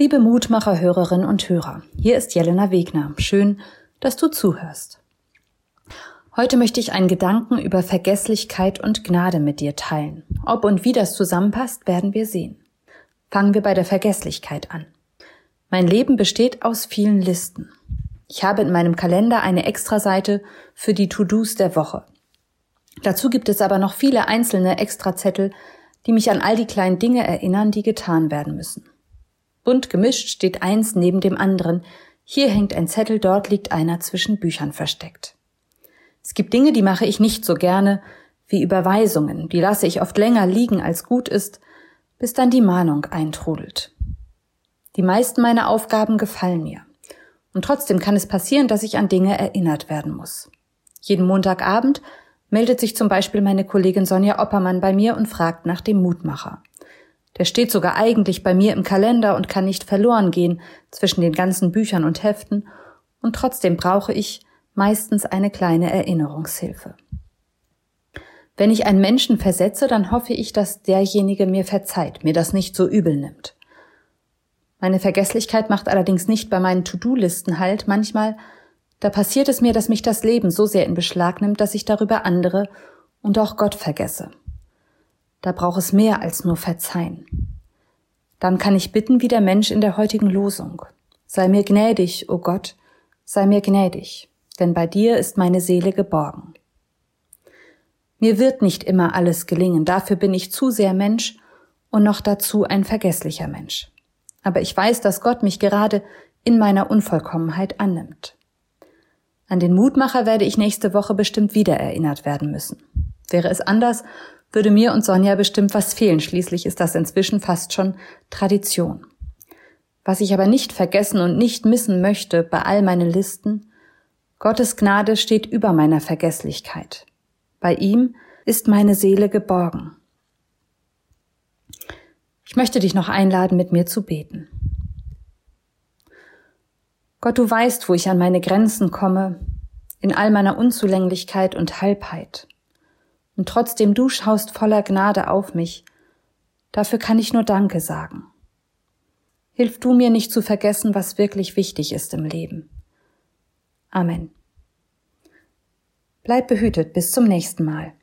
Liebe Mutmacher, Hörerinnen und Hörer, hier ist Jelena Wegner. Schön, dass du zuhörst. Heute möchte ich einen Gedanken über Vergesslichkeit und Gnade mit dir teilen. Ob und wie das zusammenpasst, werden wir sehen. Fangen wir bei der Vergesslichkeit an. Mein Leben besteht aus vielen Listen. Ich habe in meinem Kalender eine Extraseite für die To-Dos der Woche. Dazu gibt es aber noch viele einzelne Extrazettel, die mich an all die kleinen Dinge erinnern, die getan werden müssen. Bunt gemischt steht eins neben dem anderen. Hier hängt ein Zettel, dort liegt einer zwischen Büchern versteckt. Es gibt Dinge, die mache ich nicht so gerne, wie Überweisungen. Die lasse ich oft länger liegen, als gut ist, bis dann die Mahnung eintrudelt. Die meisten meiner Aufgaben gefallen mir. Und trotzdem kann es passieren, dass ich an Dinge erinnert werden muss. Jeden Montagabend meldet sich zum Beispiel meine Kollegin Sonja Oppermann bei mir und fragt nach dem Mutmacher. Der steht sogar eigentlich bei mir im Kalender und kann nicht verloren gehen zwischen den ganzen Büchern und Heften, und trotzdem brauche ich meistens eine kleine Erinnerungshilfe. Wenn ich einen Menschen versetze, dann hoffe ich, dass derjenige mir verzeiht, mir das nicht so übel nimmt. Meine Vergesslichkeit macht allerdings nicht bei meinen To-Do-Listen halt. Manchmal, da passiert es mir, dass mich das Leben so sehr in Beschlag nimmt, dass ich darüber andere und auch Gott vergesse. Da braucht es mehr als nur Verzeihen. Dann kann ich bitten wie der Mensch in der heutigen Losung. Sei mir gnädig, o oh Gott, sei mir gnädig, denn bei dir ist meine Seele geborgen. Mir wird nicht immer alles gelingen, dafür bin ich zu sehr Mensch und noch dazu ein vergesslicher Mensch. Aber ich weiß, dass Gott mich gerade in meiner Unvollkommenheit annimmt. An den Mutmacher werde ich nächste Woche bestimmt wieder erinnert werden müssen. Wäre es anders, würde mir und Sonja bestimmt was fehlen. Schließlich ist das inzwischen fast schon Tradition. Was ich aber nicht vergessen und nicht missen möchte bei all meinen Listen, Gottes Gnade steht über meiner Vergesslichkeit. Bei ihm ist meine Seele geborgen. Ich möchte dich noch einladen, mit mir zu beten. Gott, du weißt, wo ich an meine Grenzen komme, in all meiner Unzulänglichkeit und Halbheit und trotzdem du schaust voller Gnade auf mich. Dafür kann ich nur Danke sagen. Hilf du mir nicht zu vergessen, was wirklich wichtig ist im Leben. Amen. Bleib behütet bis zum nächsten Mal.